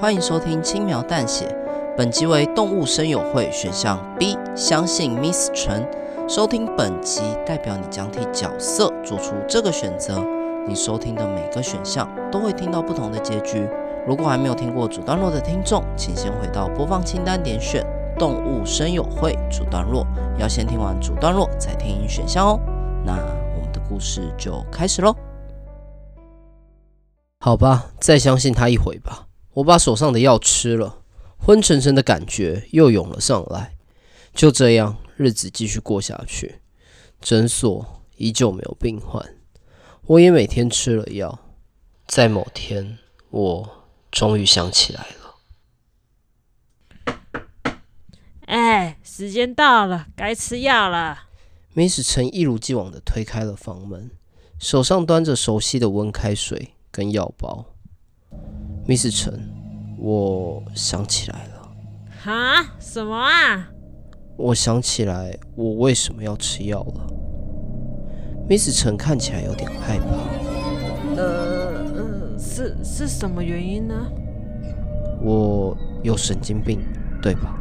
欢迎收听轻描淡写，本集为动物声友会选项 B，相信 Miss 陈。收听本集代表你将替角色做出这个选择。你收听的每个选项都会听到不同的结局。如果还没有听过主段落的听众，请先回到播放清单点选动物声友会主段落，要先听完主段落再听选项哦。那我们的故事就开始喽。好吧，再相信他一回吧。我把手上的药吃了，昏沉沉的感觉又涌了上来。就这样，日子继续过下去。诊所依旧没有病患，我也每天吃了药。在某天，我终于想起来了。哎，时间到了，该吃药了。Miss 陈一如既往的推开了房门，手上端着熟悉的温开水跟药包。Miss 陈，我想起来了。哈？什么啊？我想起来，我为什么要吃药了。Miss 陈看起来有点害怕。呃，是是什么原因呢？我有神经病，对吧？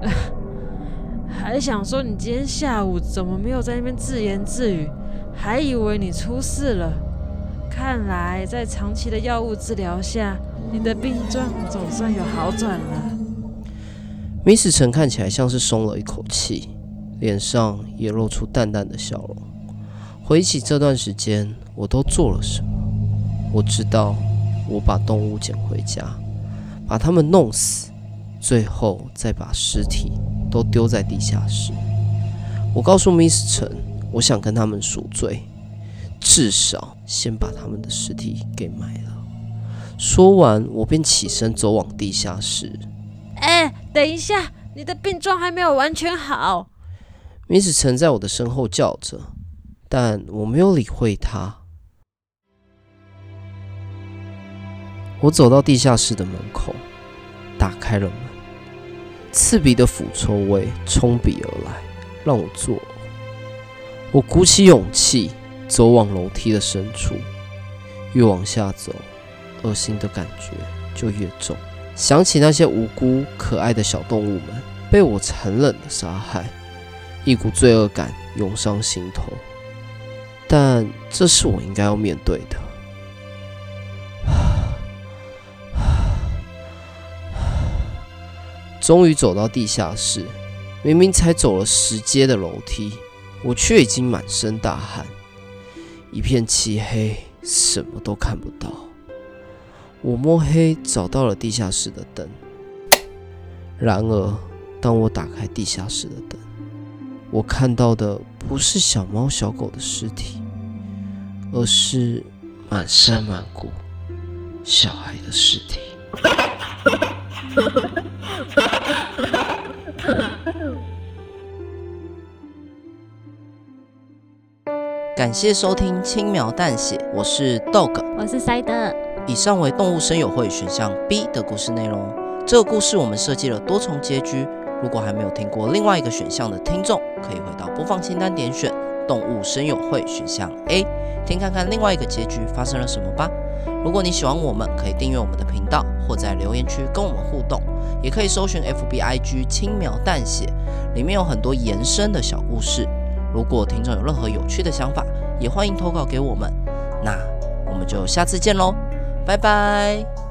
还想说你今天下午怎么没有在那边自言自语，还以为你出事了。看来，在长期的药物治疗下，你的病状总算有好转了。Miss 陈看起来像是松了一口气，脸上也露出淡淡的笑容。回忆起这段时间，我都做了什么？我知道，我把动物捡回家，把它们弄死，最后再把尸体都丢在地下室。我告诉 Miss 陈，我想跟他们赎罪。至少先把他们的尸体给埋了。说完，我便起身走往地下室。哎，等一下，你的病状还没有完全好。Miss 陈在我的身后叫着，但我没有理会他。我走到地下室的门口，打开了门，刺鼻的腐臭味冲鼻而来，让我作呕。我鼓起勇气。走往楼梯的深处，越往下走，恶心的感觉就越重。想起那些无辜可爱的小动物们被我残忍的杀害，一股罪恶感涌上心头。但这是我应该要面对的。终于走到地下室，明明才走了十阶的楼梯，我却已经满身大汗。一片漆黑，什么都看不到。我摸黑找到了地下室的灯，然而当我打开地下室的灯，我看到的不是小猫小狗的尸体，而是满山满谷小孩的尸体。感谢收听轻描淡写，我是 Dog，我是塞德。以上为动物声友会选项 B 的故事内容。这个故事我们设计了多重结局。如果还没有听过另外一个选项的听众，可以回到播放清单点选动物声友会选项 A，听看看另外一个结局发生了什么吧。如果你喜欢我们，可以订阅我们的频道，或在留言区跟我们互动，也可以搜寻 FBIG 轻描淡写，里面有很多延伸的小故事。如果听众有任何有趣的想法，也欢迎投稿给我们。那我们就下次见喽，拜拜。